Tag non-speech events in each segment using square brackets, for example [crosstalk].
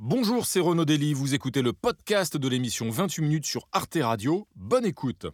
Bonjour, c'est Renaud Dely, vous écoutez le podcast de l'émission 28 minutes sur Arte Radio. Bonne écoute.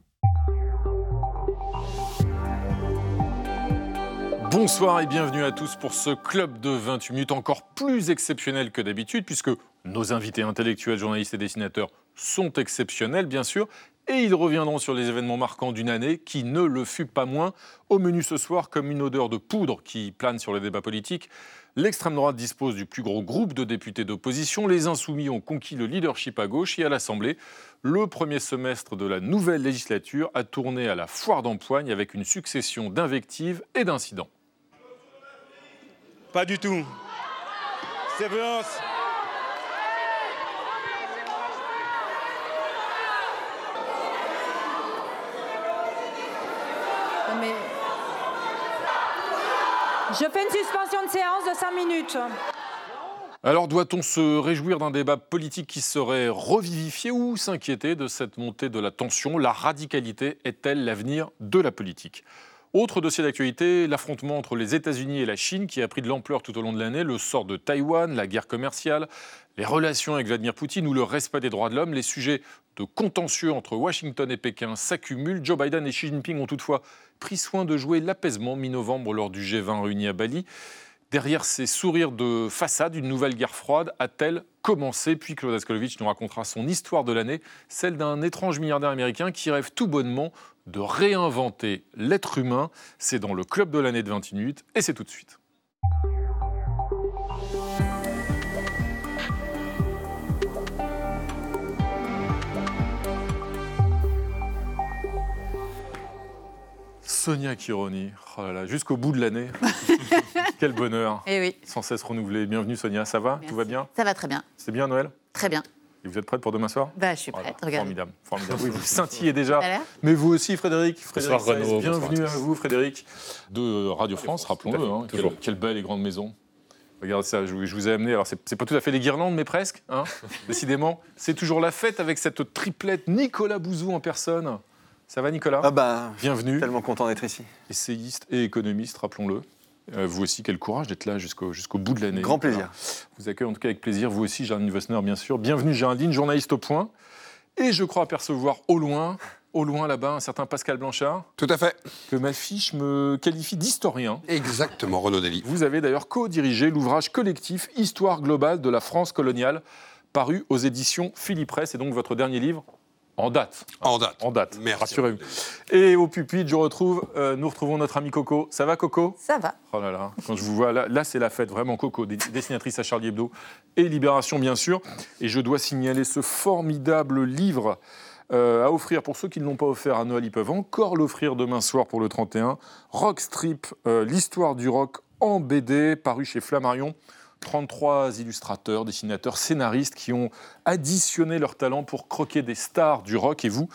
Bonsoir et bienvenue à tous pour ce club de 28 minutes encore plus exceptionnel que d'habitude puisque nos invités intellectuels, journalistes et dessinateurs sont exceptionnels bien sûr et ils reviendront sur les événements marquants d'une année qui ne le fut pas moins. Au menu ce soir, comme une odeur de poudre qui plane sur les débats politiques, L'extrême droite dispose du plus gros groupe de députés d'opposition. Les insoumis ont conquis le leadership à gauche et à l'Assemblée. Le premier semestre de la nouvelle législature a tourné à la foire d'empoigne avec une succession d'invectives et d'incidents. Pas du tout. C'est violence. Mais... Je fais une suspension de séance de 5 minutes. Alors doit-on se réjouir d'un débat politique qui serait revivifié ou s'inquiéter de cette montée de la tension? La radicalité est-elle l'avenir de la politique? Autre dossier d'actualité, l'affrontement entre les États-Unis et la Chine qui a pris de l'ampleur tout au long de l'année, le sort de Taïwan, la guerre commerciale, les relations avec Vladimir Poutine ou le respect des droits de l'homme, les sujets de contentieux entre Washington et Pékin s'accumulent. Joe Biden et Xi Jinping ont toutefois pris soin de jouer l'apaisement mi-novembre lors du G20 réuni à Bali. Derrière ces sourires de façade, une nouvelle guerre froide a-t-elle commencé? Puis Claude Askolovitch nous racontera son histoire de l'année, celle d'un étrange milliardaire américain qui rêve tout bonnement de réinventer l'être humain. C'est dans le club de l'année de 20 minutes et c'est tout de suite. Sonia Kironi, oh jusqu'au bout de l'année. [laughs] Quel bonheur. Et eh oui. Sans cesse renouvelé. Bienvenue Sonia, ça va Tout va bien Ça va très bien. C'est bien Noël Très bien. Et vous êtes prête pour demain soir bah, Je suis prête, Formidable, formidable. [laughs] Oui, vous scintillez déjà. Mais vous aussi, Frédéric. Frédéric bonsoir, Renaud. Bienvenue à vous, Frédéric, de Radio France, rappelons-le. Hein. quelle, belle et grande maison. Regardez ça, je, vous ai amené. Alors, c'est pas tout à fait les guirlandes, mais presque. Hein [laughs] Décidément, c'est toujours la fête avec cette triplette Nicolas Bouzou en personne. Ça va, Nicolas Ah bah, bienvenue. Tellement content d'être ici. Essayiste et économiste, rappelons-le. Euh, vous aussi, quel courage d'être là jusqu'au jusqu'au bout de l'année. Grand plaisir. vous accueille en tout cas avec plaisir. Vous aussi, Géraldine Vossner, bien sûr. Bienvenue, Géraldine, journaliste au point. Et je crois apercevoir au loin, au loin là-bas, un certain Pascal Blanchard. Tout à fait. Que ma fiche me qualifie d'historien. Exactement, Renaud Dely. Vous avez d'ailleurs co-dirigé l'ouvrage collectif Histoire globale de la France coloniale, paru aux éditions Philippe Presse, et donc votre dernier livre, en date. En date. En date. Merci. Rassurez-vous. Et au pupitre, je retrouve, euh, nous retrouvons notre ami Coco. Ça va, Coco? Ça va. Oh là là, quand je vous vois là, là c'est la fête, vraiment, Coco, dessinatrice à Charlie Hebdo et Libération, bien sûr. Et je dois signaler ce formidable livre euh, à offrir pour ceux qui ne l'ont pas offert à Noël. Ils peuvent encore l'offrir demain soir pour le 31. Rock Strip, euh, l'histoire du rock en BD, paru chez Flammarion. 33 illustrateurs, dessinateurs, scénaristes qui ont additionné leur talent pour croquer des stars du rock. Et vous,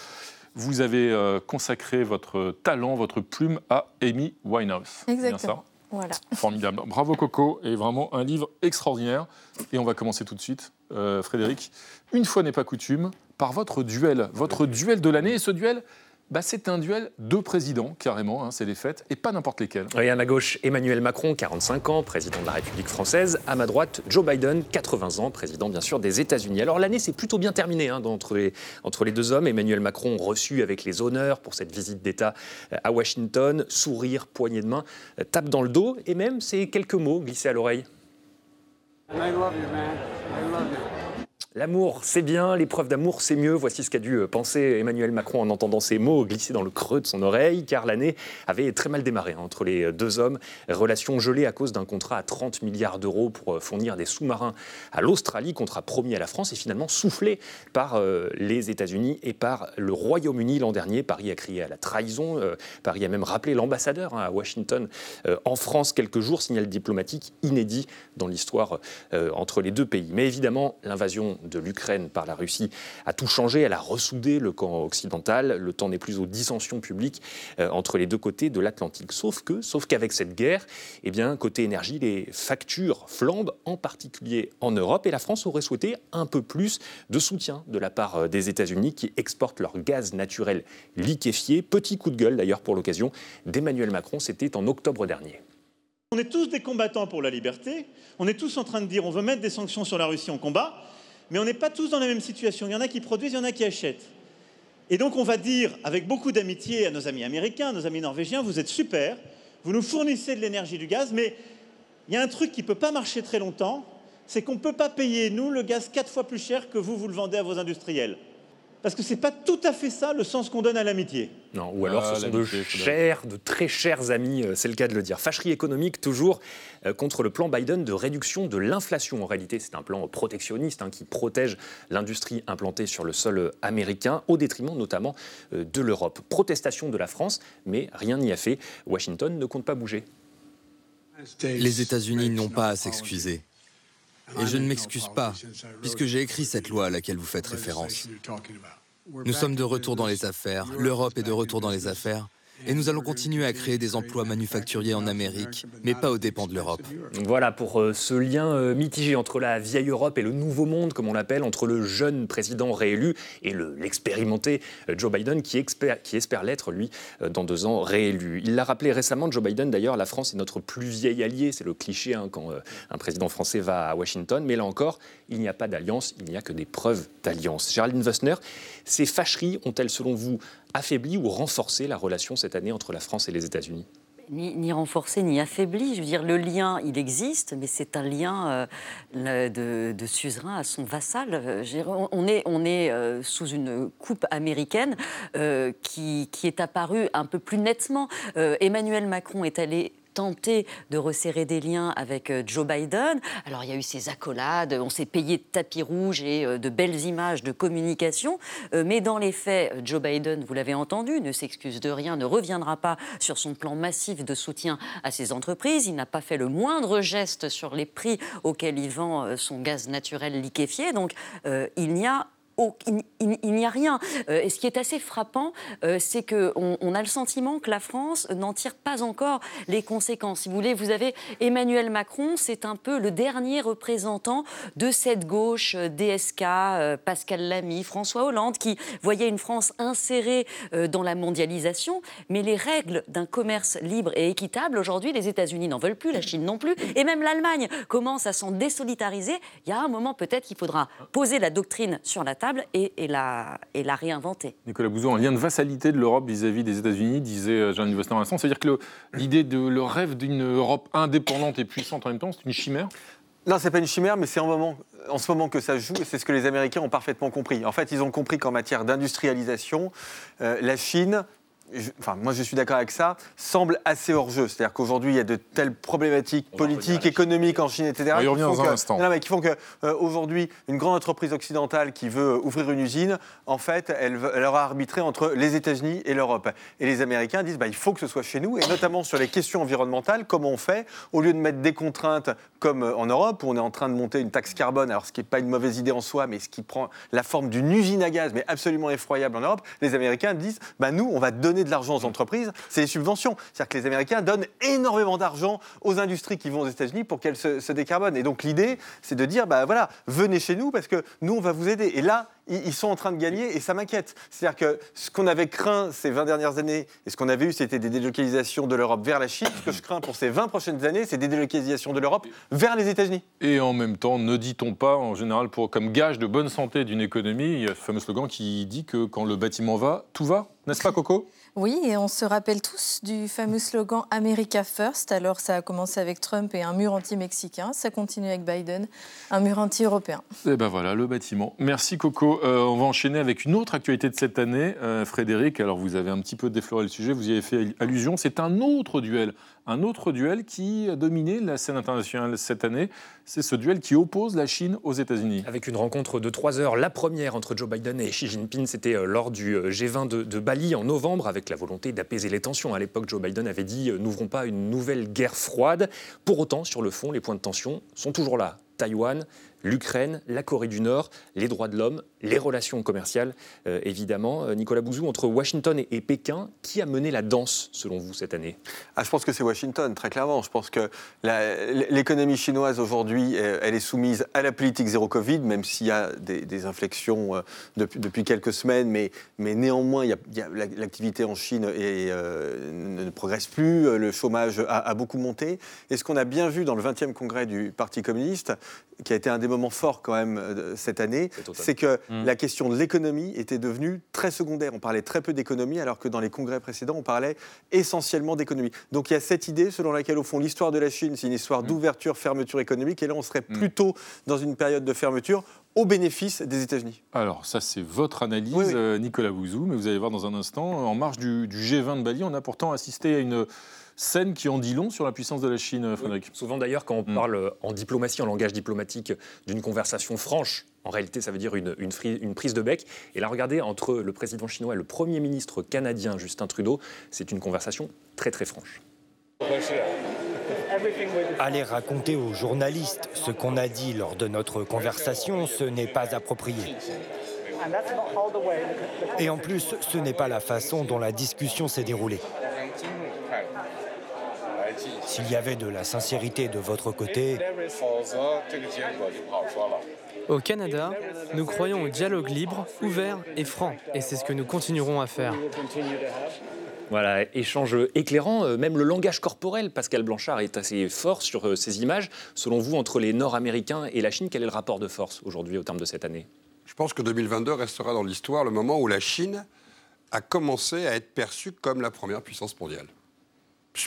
vous avez euh, consacré votre talent, votre plume à Amy Winehouse. Exactement. Bien ça? Voilà. Formidable. Bravo Coco, et vraiment un livre extraordinaire. Et on va commencer tout de suite, euh, Frédéric. Une fois n'est pas coutume, par votre duel, votre duel de l'année. Et ce duel, bah, c'est un duel de présidents, carrément, hein, c'est les fêtes, et pas n'importe lesquels. Oui, à ma gauche, Emmanuel Macron, 45 ans, président de la République française. À ma droite, Joe Biden, 80 ans, président bien sûr des États-Unis. Alors l'année s'est plutôt bien terminée hein, entre, les, entre les deux hommes. Emmanuel Macron reçu avec les honneurs pour cette visite d'État euh, à Washington, sourire, poignée de main, euh, tape dans le dos, et même ces quelques mots glissés à l'oreille. I love you, man. I love you. L'amour, c'est bien, l'épreuve d'amour, c'est mieux. Voici ce qu'a dû penser Emmanuel Macron en entendant ces mots glisser dans le creux de son oreille, car l'année avait très mal démarré hein, entre les deux hommes. Relation gelée à cause d'un contrat à 30 milliards d'euros pour fournir des sous-marins à l'Australie, contrat promis à la France et finalement soufflé par euh, les États-Unis et par le Royaume-Uni l'an dernier. Paris a crié à la trahison. Euh, Paris a même rappelé l'ambassadeur hein, à Washington euh, en France quelques jours, signal diplomatique inédit dans l'histoire entre les deux pays. Mais évidemment, l'invasion de l'Ukraine par la Russie a tout changé. Elle a ressoudé le camp occidental. Le temps n'est plus aux dissensions publiques euh, entre les deux côtés de l'Atlantique. Sauf que, sauf qu'avec cette guerre, eh bien, côté énergie, les factures flambent, en particulier en Europe. Et la France aurait souhaité un peu plus de soutien de la part euh, des États-Unis qui exportent leur gaz naturel liquéfié. Petit coup de gueule d'ailleurs pour l'occasion d'Emmanuel Macron, c'était en octobre dernier. On est tous des combattants pour la liberté. On est tous en train de dire on veut mettre des sanctions sur la Russie en combat, mais on n'est pas tous dans la même situation. Il y en a qui produisent, il y en a qui achètent. Et donc on va dire avec beaucoup d'amitié à nos amis américains, à nos amis norvégiens, vous êtes super, vous nous fournissez de l'énergie, du gaz, mais il y a un truc qui ne peut pas marcher très longtemps, c'est qu'on ne peut pas payer, nous, le gaz quatre fois plus cher que vous, vous le vendez à vos industriels. Parce que ce n'est pas tout à fait ça le sens qu'on donne à l'amitié. Non, ou alors Ah, ce sont de chers, de très chers amis, euh, c'est le cas de le dire. Fâcherie économique toujours euh, contre le plan Biden de réduction de l'inflation. En réalité, c'est un plan protectionniste hein, qui protège l'industrie implantée sur le sol euh, américain, au détriment notamment euh, de l'Europe. Protestation de la France, mais rien n'y a fait. Washington ne compte pas bouger. Les États-Unis n'ont pas à s'excuser. Et je ne m'excuse pas, puisque j'ai écrit cette loi à laquelle vous faites référence. Nous sommes de retour dans les affaires, l'Europe est de retour dans les affaires, et nous allons continuer à créer des emplois manufacturiers en Amérique, mais pas aux dépens de l'Europe. Voilà pour euh, ce lien euh, mitigé entre la vieille Europe et le nouveau monde, comme on l'appelle, entre le jeune président réélu et le- l'expérimenté euh, Joe Biden, qui, espère l'être, lui, dans deux ans, réélu. Il l'a rappelé récemment, Joe Biden, d'ailleurs, la France est notre plus vieil allié. C'est le cliché hein, quand un président français va à Washington. Mais là encore, il n'y a pas d'alliance, il n'y a que des preuves d'alliance. Géraldine Wessner, ces fâcheries ont-elles, selon vous, affaibli ou renforcé la relation cette année entre la France et les États-Unis Ni, renforcé ni affaibli. Je veux dire, le lien, il existe, mais c'est un lien euh, de, suzerain à son vassal. Euh, on- est, on est euh, sous une coupe américaine qui, qui est apparue un peu plus nettement. Emmanuel Macron est allé tenter de resserrer des liens avec euh, Joe Biden. Alors il y a eu ces accolades, on s'est payé de tapis rouge et euh, de belles images de communication, Euh, mais dans les faits, Joe Biden, vous l'avez entendu, ne s'excuse de rien, ne reviendra pas sur son plan massif de soutien à ses entreprises. Il n'a pas fait le moindre geste sur les prix auxquels il vend son gaz naturel liquéfié. Donc il n'y a il, n'y a rien. Euh, et ce qui est assez frappant, euh, c'est qu'on on a le sentiment que la France n'en tire pas encore les conséquences. Si vous voulez, vous avez Emmanuel Macron, c'est un peu le dernier représentant de cette gauche euh, DSK, Pascal Lamy, François Hollande, qui voyait une France insérée dans la mondialisation. Mais les règles d'un commerce libre et équitable, aujourd'hui, les États-Unis n'en veulent plus, la Chine non plus, et même l'Allemagne commence à s'en désolidariser. Il y a un moment, peut-être, qu'il faudra poser la doctrine sur la table et, et la, et la réinventer. Nicolas Bouzou, un lien de vassalité de l'Europe vis-à-vis des États-Unis, disait euh, Jean-Yves l'instant. C'est-à-dire que le- l'idée de le rêve d'une Europe indépendante et puissante en même temps, c'est une chimère? Non, c'est pas une chimère, mais c'est en, moment, en ce moment que ça joue, et c'est ce que les Américains ont parfaitement compris. En fait, ils ont compris qu'en matière d'industrialisation, euh, la Chine, je- enfin, moi je suis d'accord avec ça, semble assez hors jeu. C'est-à-dire qu'aujourd'hui, il y a de telles problématiques On politiques, économiques en Chine, etc. On y font dans un que- instant. Non, mais qui font qu'aujourd'hui, une grande entreprise occidentale qui veut ouvrir une usine, en fait, elle, elle aura arbitré entre les États-Unis et l'Europe. Et les Américains disent bah, il faut que ce soit chez nous, et notamment sur les questions environnementales, comment on fait Au lieu de mettre des contraintes comme euh, en Europe, où on est en train de monter une taxe carbone, alors ce qui n'est pas une mauvaise idée en soi, mais ce qui prend la forme d'une usine à gaz, mais absolument effroyable en Europe, les Américains disent bah, nous, on va donner de l'argent aux entreprises, c'est les subventions. C'est-à-dire que les Américains donnent énormément d'argent aux industries qui vont aux États-Unis pour qu'elles se, se. Et donc l'idée, c'est de dire bah, voilà, venez chez nous parce que nous, on va vous aider. Et là, ils sont en train de gagner et ça m'inquiète. C'est-à-dire que ce qu'on avait craint ces 20 dernières années et ce qu'on avait eu, c'était des délocalisations de l'Europe vers la Chine. Ce que je crains pour ces 20 prochaines années, c'est des délocalisations de l'Europe vers les États-Unis. Et en même temps, ne dit-on pas, en général, pour, comme gage de bonne santé d'une économie, il y a ce fameux slogan qui dit que quand le bâtiment va, tout va, n'est-ce pas Coco? Oui, et on se rappelle tous du fameux slogan America First. Alors, ça a commencé avec Trump et un mur anti-mexicain. Ça continue avec Biden, un mur anti-européen. Et ben voilà, le bâtiment. Merci Coco. Euh, on va enchaîner avec une autre actualité de cette année. Euh, Frédéric, alors vous avez un petit peu défloré le sujet, vous y avez fait allusion. C'est un autre duel. Un autre duel qui a dominé la scène internationale cette année. C'est ce duel qui oppose la Chine aux États-Unis. Avec une rencontre de trois heures, la première entre Joe Biden et Xi Jinping, c'était euh, lors du euh, G20 de, Bali en novembre, avec la volonté d'apaiser les tensions. À l'époque, Joe Biden avait dit N'ouvrons pas une nouvelle guerre froide. Pour autant, sur le fond, les points de tension sont toujours là. Taïwan, l'Ukraine, la Corée du Nord, les droits de l'homme, les relations commerciales, euh, évidemment. Euh, Nicolas Bouzou, entre Washington et, Pékin, qui a mené la danse, selon vous, cette année? Ah, Je pense que c'est Washington, très clairement. Je pense que l'économie chinoise, aujourd'hui, elle est soumise à la politique zéro Covid, même s'il y a des, inflexions euh, depuis, depuis, quelques semaines, mais, mais néanmoins, l'activité en Chine ne, progresse plus, le chômage a, a beaucoup monté. Et ce qu'on a bien vu dans le 20e congrès du Parti communiste, qui a été un des moments forts quand même cette année, c'est que mmh. la question de l'économie était devenue très secondaire. On parlait très peu d'économie, alors que dans les congrès précédents, on parlait essentiellement d'économie. Donc il y a cette idée selon laquelle, au fond, l'histoire de la Chine, c'est une histoire mmh. d'ouverture, fermeture économique, et là, on serait mmh. plutôt dans une période de fermeture au bénéfice des États-Unis. Alors, ça, c'est votre analyse, euh, Nicolas Bouzou, mais vous allez voir dans un instant, en marge du, du G20 de Bali, on a pourtant assisté à une scène qui en dit long sur la puissance de la Chine, Frédéric. Souvent d'ailleurs, quand on mm. parle euh, en diplomatie, en langage diplomatique, d'une conversation franche, en réalité, ça veut dire une, prise de bec. Et là, regardez, entre le président chinois et le Premier ministre canadien, Justin Trudeau, c'est une conversation très très franche. Aller raconter aux journalistes ce qu'on a dit lors de notre conversation, ce n'est pas approprié. Et en plus, ce n'est pas la façon dont la discussion s'est déroulée. S'il y avait de la sincérité de votre côté... Au Canada, nous croyons au dialogue libre, ouvert et franc, et c'est ce que nous continuerons à faire. Voilà, échange éclairant, euh, même le langage corporel, Pascal Blanchard est assez fort sur euh, ces images. Selon vous, entre les Nord-Américains et la Chine, quel est le rapport de force aujourd'hui au terme de cette année? Je pense que 2022 restera dans l'histoire le moment où la Chine a commencé à être perçue comme la première puissance mondiale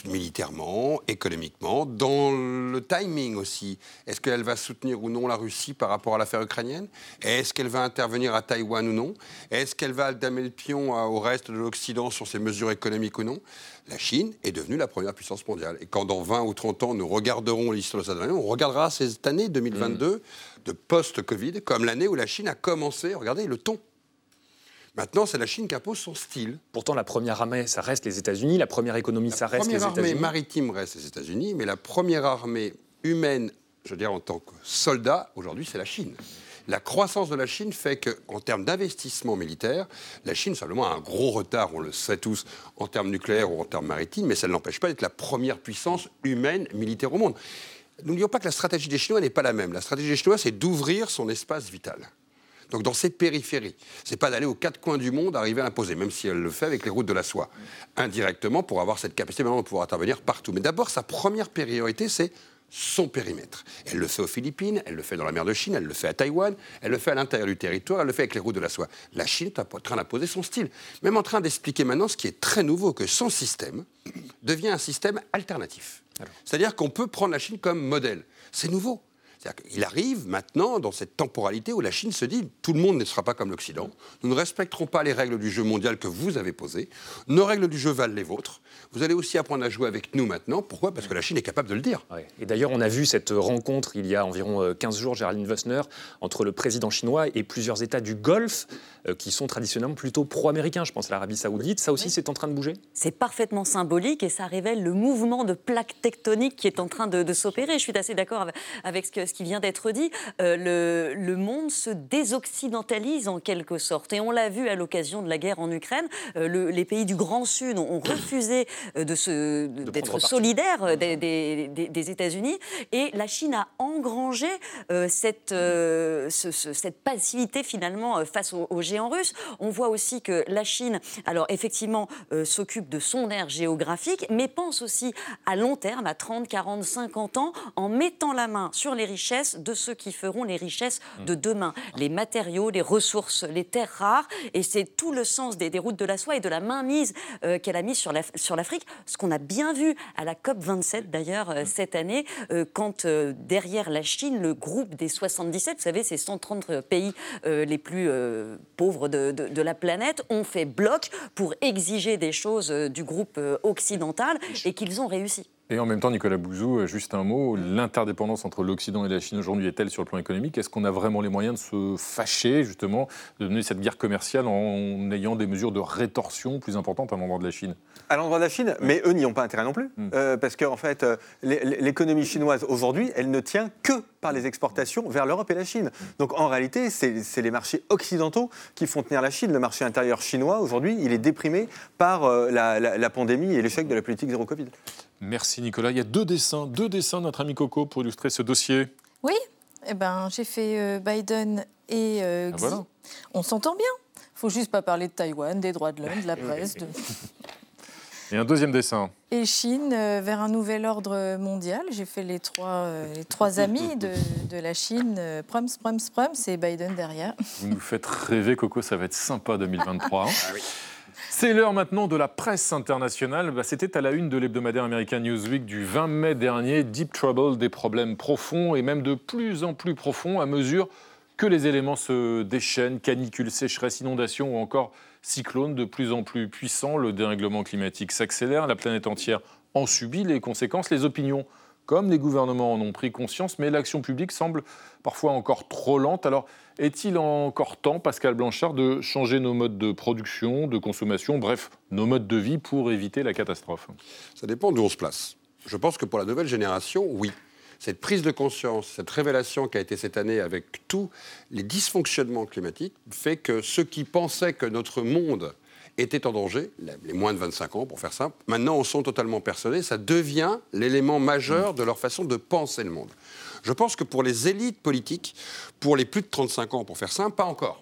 militairement, économiquement, dans le timing aussi. Est-ce qu'elle va soutenir ou non la Russie par rapport à l'affaire ukrainienne? Est-ce qu'elle va intervenir à Taïwan ou non? Est-ce qu'elle va damer le pion au reste de l'Occident sur ses mesures économiques ou non? La Chine est devenue la première puissance mondiale. Et quand dans 20 ou 30 ans, nous regarderons l'histoire de cette année, on regardera cette année 2022 de post-Covid comme l'année où la Chine a commencé, regardez le ton, Maintenant, c'est la Chine qui impose son style. Pourtant, la première armée, ça reste les États-Unis. La première économie, ça reste les États-Unis. La première armée maritime reste les États-Unis, mais la première armée humaine, je veux dire en tant que soldat, aujourd'hui, c'est la Chine. La croissance de la Chine fait qu'en termes d'investissement militaire, la Chine simplement a un gros retard, on le sait tous, en termes nucléaires ou en termes maritimes, mais ça ne l'empêche pas d'être la première puissance humaine militaire au monde. N'oublions pas que la stratégie des Chinois n'est pas la même. La stratégie des Chinois, c'est d'ouvrir son espace vital. Donc dans ces périphéries. C'est pas d'aller aux quatre coins du monde arriver à imposer, même si elle le fait avec les routes de la soie. Indirectement, pour avoir cette capacité maintenant de pouvoir intervenir partout. Mais d'abord, sa première priorité, c'est son périmètre. Elle le fait aux Philippines, elle le fait dans la mer de Chine, elle le fait à Taïwan, elle le fait à l'intérieur du territoire, elle le fait avec les routes de la soie. La Chine est en train d'imposer son style. Même en train d'expliquer maintenant ce qui est très nouveau, que son système devient un système alternatif. C'est-à-dire qu'on peut prendre la Chine comme modèle. C'est nouveau. Il arrive maintenant dans cette temporalité où la Chine se dit tout le monde ne sera pas comme l'Occident. Nous ne respecterons pas les règles du jeu mondial que vous avez posées. Nos règles du jeu valent les vôtres. Vous allez aussi apprendre à jouer avec nous maintenant. Pourquoi? Parce que la Chine est capable de le dire. Et d'ailleurs, on a vu cette rencontre il y a environ 15 euh, jours, Géraldine Wessner, entre le président chinois et plusieurs États du Golfe euh, qui sont traditionnellement plutôt pro-américains. Je pense à l'Arabie Saoudite. Ça aussi, c'est en train de bouger? C'est parfaitement symbolique et ça révèle le mouvement de plaques tectoniques qui est en train de, s'opérer. Je suis assez d'accord avec ce que qui vient d'être dit, euh, le, monde se désoccidentalise en quelque sorte. Et on l'a vu à l'occasion de la guerre en Ukraine. Euh, les pays du Grand Sud ont, refusé euh, d'être solidaires des, des, États-Unis. Et la Chine a engrangé cette, cette passivité finalement face aux, géants russes. On voit aussi que la Chine, alors effectivement, s'occupe de son aire géographique, mais pense aussi à long terme, à 30, 40, 50 ans, en mettant la main sur les richesses de ceux qui feront les richesses de demain. Les matériaux, les ressources, les terres rares. Et c'est tout le sens des, routes de la soie et de la mainmise euh, qu'elle a mise sur l'Afrique. ce qu'on a bien vu à la COP 27 d'ailleurs euh, cette année, euh, quand derrière la Chine, le groupe des 77, vous savez, ces 130 pays les plus pauvres de, de, la planète, ont fait bloc pour exiger des choses du groupe occidental et qu'ils ont réussi. Et en même temps, Nicolas Bouzou, euh, juste un mot, l'interdépendance entre l'Occident et la Chine aujourd'hui est-elle sur le plan économique? Est-ce qu'on a vraiment les moyens de se fâcher, justement, de donner cette guerre commerciale en ayant des mesures de rétorsion plus importantes à l'endroit de la Chine? À l'endroit de la Chine, mais eux n'y ont pas intérêt non plus. Mm. Euh, parce qu'en fait, euh, l'é- l'économie chinoise aujourd'hui, elle ne tient que par les exportations vers l'Europe et la Chine. Donc en réalité, c'est les marchés occidentaux qui font tenir la Chine. Le marché intérieur chinois, aujourd'hui, il est déprimé par la, la- la pandémie et l'échec de la politique zéro Covid. Merci Nicolas. Il y a deux dessins, deux dessins de notre ami Coco pour illustrer ce dossier. Oui, eh ben, j'ai fait euh, Biden et euh, Ah, voilà. On s'entend bien. faut juste pas parler de Taïwan, des droits de l'homme, de la [laughs] presse, de... [laughs] Et un deuxième dessin. et Chine euh, vers un nouvel ordre mondial. J'ai fait les trois, euh, les trois amis de, de la Chine, euh, Prums, Prums, Prums, et Biden derrière. Vous nous faites rêver, Coco, ça va être sympa 2023. hein. Ah C'est l'heure maintenant de la presse internationale. Bah, C'était à la une de l'hebdomadaire américain Newsweek du 20 mai dernier. Deep Trouble, des problèmes profonds et même de plus en plus profonds à mesure que les éléments se déchaînent, canicules, sécheresse, inondations ou encore cyclones de plus en plus puissants. Le dérèglement climatique s'accélère, la planète entière en subit les conséquences. Les opinions comme les gouvernements en ont pris conscience, mais l'action publique semble parfois encore trop lente. Alors, est-il encore temps, Pascal Blanchard, de changer nos modes de production, de consommation, bref, nos modes de vie pour éviter la catastrophe? Ça dépend d'où on se place. Je pense que pour la nouvelle génération, oui. Cette prise de conscience, cette révélation qui a été cette année avec tous les dysfonctionnements climatiques, fait que ceux qui pensaient que notre monde était en danger, les moins de 25 ans pour faire simple, maintenant en sont totalement persuadés. Ça devient l'élément majeur de leur façon de penser le monde. Je pense que pour les élites politiques, pour les plus de 35 ans pour faire simple, pas encore.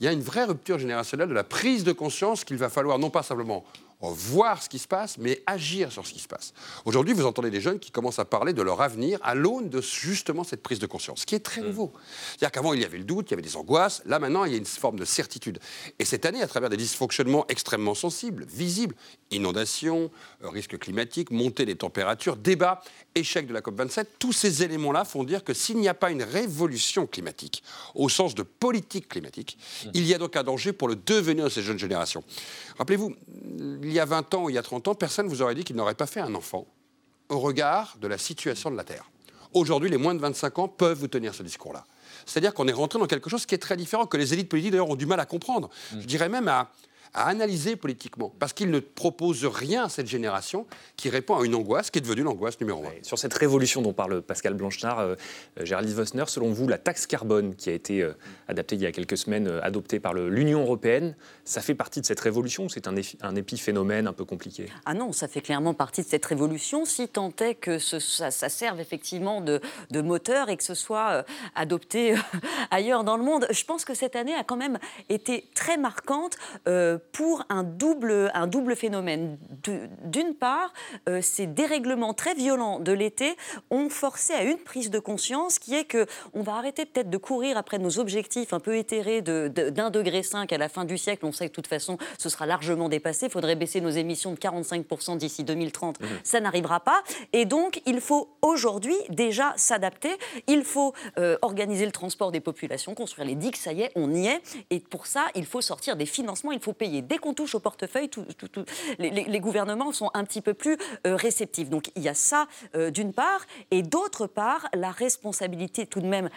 Il y a une vraie rupture générationnelle de la prise de conscience qu'il va falloir non pas simplement voir ce qui se passe, mais agir sur ce qui se passe. Aujourd'hui, vous entendez des jeunes qui commencent à parler de leur avenir à l'aune de justement cette prise de conscience, ce qui est très nouveau. C'est-à-dire qu'avant, il y avait le doute, il y avait des angoisses. Là, maintenant, il y a une forme de certitude. Et cette année, à travers des dysfonctionnements extrêmement sensibles, visibles, inondations, euh, risques climatiques, montée des températures, débat, échec de la COP27, tous ces éléments-là font dire que s'il n'y a pas une révolution climatique, au sens de politique climatique, il y a donc un danger pour le devenir de ces jeunes générations. Rappelez-vous, il y a 20 ans ou il y a 30 ans, personne ne vous aurait dit qu'il n'aurait pas fait un enfant au regard de la situation de la Terre. Aujourd'hui, les moins de 25 ans peuvent vous tenir ce discours-là. C'est-à-dire qu'on est rentré dans quelque chose qui est très différent, que les élites politiques d'ailleurs ont du mal à comprendre. Je dirais même à, à analyser politiquement, parce qu'ils ne proposent rien à cette génération qui répond à une angoisse qui est devenue l'angoisse numéro un. Sur cette révolution dont parle Pascal Blanchard, euh, euh, Géraldine Vosner, selon vous, la taxe carbone qui a été euh, adaptée il y a quelques semaines, euh, adoptée par l'Union européenne, ça fait partie de cette révolution ou c'est un, épiphénomène un peu compliqué? Ah non, ça fait clairement partie de cette révolution, si tant est que ce- ça, ça serve effectivement de, de moteur et que ce soit euh, adopté euh, [laughs] ailleurs dans le monde. Je pense que cette année a quand même été très marquante euh, pour un double, un double phénomène. De- D'une part, euh, ces dérèglements très violents de l'été ont forcé à une prise de conscience qui est que on va arrêter peut-être de courir après nos objectifs un peu éthérés de- de- d'un degré 5 à la fin du siècle. On sait que de toute façon, ce sera largement dépassé. Il faudrait baisser nos émissions de 45% d'ici 2030. Ça n'arrivera pas. Et donc, il faut aujourd'hui déjà s'adapter. Il faut euh, organiser le transport des populations, construire les digues. Ça y est, on y est. Et pour ça, il faut sortir des financements. Il faut payer. Dès qu'on touche au portefeuille, les gouvernements sont un petit peu plus euh, réceptifs. Donc, il y a ça euh, d'une part. Et d'autre part, la responsabilité tout de même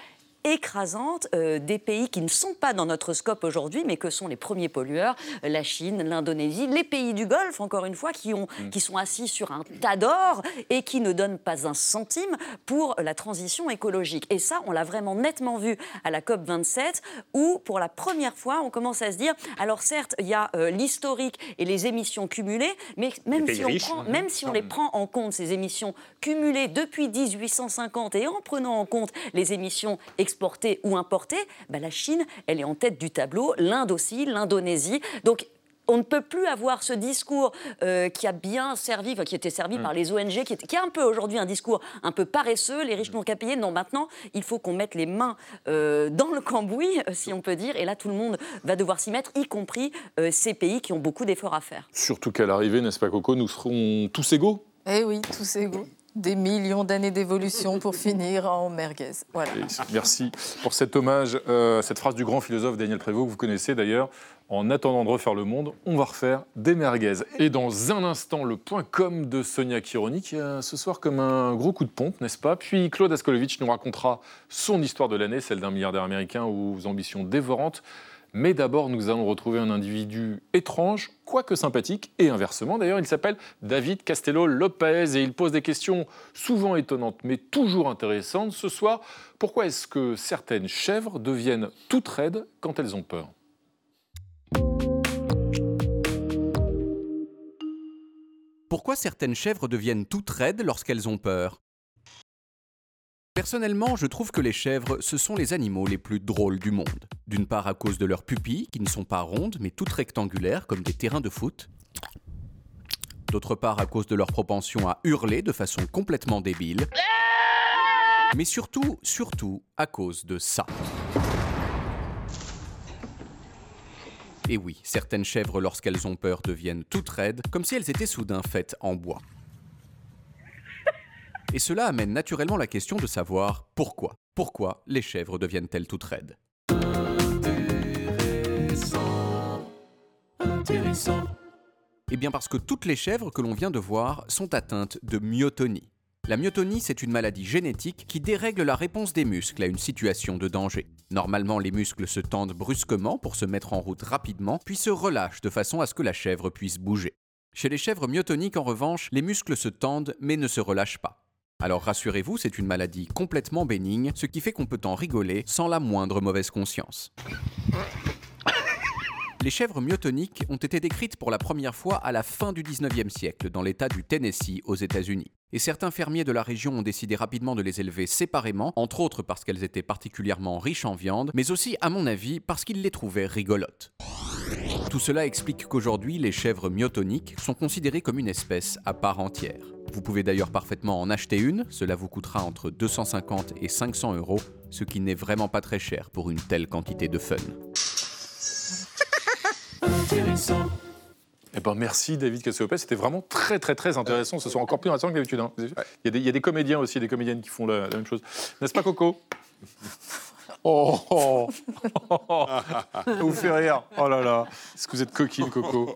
écrasante euh, des pays qui ne sont pas dans notre scope aujourd'hui, mais que sont les premiers pollueurs, la Chine, l'Indonésie, les pays du Golfe, encore une fois, qui, ont, qui sont assis sur un tas d'or et qui ne donnent pas un centime pour la transition écologique. Et ça, on l'a vraiment nettement vu à la COP 27, où pour la première fois, on commence à se dire, alors certes, il y a euh, l'historique et les émissions cumulées, mais même si on riches. prend, même si on les prend en compte, ces émissions cumulées depuis 1850 et en prenant en compte les émissions exportées ou importées, bah, la Chine, elle est en tête du tableau, l'Inde aussi, l'Indonésie. Donc, on ne peut plus avoir ce discours euh, qui a bien servi, enfin, qui était servi Mm. par les ONG, qui est, qui est un peu aujourd'hui un discours un peu paresseux, les riches n'ont qu'à payer. Non, maintenant, il faut qu'on mette les mains euh, dans le cambouis, euh, si on peut dire, et là, tout le monde va devoir s'y mettre, y compris euh, ces pays qui ont beaucoup d'efforts à faire. Surtout qu'à l'arrivée, n'est-ce pas Coco, nous serons tous égaux? Eh oui, tous égaux. Des millions d'années d'évolution pour [laughs] finir en merguez. Voilà. Merci pour cet hommage, euh, cette phrase du grand philosophe Daniel Prévost, que vous connaissez d'ailleurs. En attendant de refaire le monde, on va refaire des merguez. Et dans un instant, le point com de Sonia Kironi, qui a ce soir comme un gros coup de pompe, n'est-ce pas? Puis Claude Askolovitch nous racontera son histoire de l'année, celle d'un milliardaire américain aux ambitions dévorantes. Mais d'abord, nous allons retrouver un individu étrange, quoique sympathique, et inversement d'ailleurs, il s'appelle David Castello Lopez et il pose des questions souvent étonnantes mais toujours intéressantes. Ce soir, pourquoi est-ce que certaines chèvres deviennent toutes raides quand elles ont peur? Pourquoi certaines chèvres deviennent toutes raides lorsqu'elles ont peur? Personnellement, je trouve que les chèvres, ce sont les animaux les plus drôles du monde. D'une part à cause de leurs pupilles, qui ne sont pas rondes, mais toutes rectangulaires, comme des terrains de foot. D'autre part à cause de leur propension à hurler de façon complètement débile. Mais surtout, surtout, à cause de ça. Et oui, certaines chèvres, lorsqu'elles ont peur, deviennent toutes raides, comme si elles étaient soudain faites en bois. Et cela amène naturellement la question de savoir pourquoi. Pourquoi les chèvres deviennent-elles toutes raides Intéressant. Eh bien parce que toutes les chèvres que l'on vient de voir sont atteintes de myotonie. La myotonie, c'est une maladie génétique qui dérègle la réponse des muscles à une situation de danger. Normalement, les muscles se tendent brusquement pour se mettre en route rapidement, puis se relâchent de façon à ce que la chèvre puisse bouger. Chez les chèvres myotoniques, en revanche, les muscles se tendent mais ne se relâchent pas. Alors rassurez-vous, c'est une maladie complètement bénigne, ce qui fait qu'on peut en rigoler sans la moindre mauvaise conscience. Les chèvres myotoniques ont été décrites pour la première fois à la fin du 19e siècle dans l'État du Tennessee aux États-Unis. Et certains fermiers de la région ont décidé rapidement de les élever séparément, entre autres parce qu'elles étaient particulièrement riches en viande, mais aussi, à mon avis, parce qu'ils les trouvaient rigolotes. Tout cela explique qu'aujourd'hui, les chèvres myotoniques sont considérées comme une espèce à part entière. Vous pouvez d'ailleurs parfaitement en acheter une, cela vous coûtera entre 250 et 500 euros, ce qui n'est vraiment pas très cher pour une telle quantité de fun. Eh ben merci David Cassiopée, c'était vraiment très très très intéressant. Ce soit encore plus intéressant que d'habitude. hein. Il, y a des- il y a des comédiens aussi, des comédiennes qui font la, la même chose. N'est-ce pas Coco? [laughs] Oh, oh, oh, Ça vous fait rire. Oh là là. Est-ce que vous êtes coquine, Coco?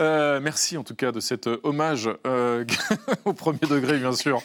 Euh, Merci en tout cas de cet hommage euh, [laughs] au premier degré, bien sûr.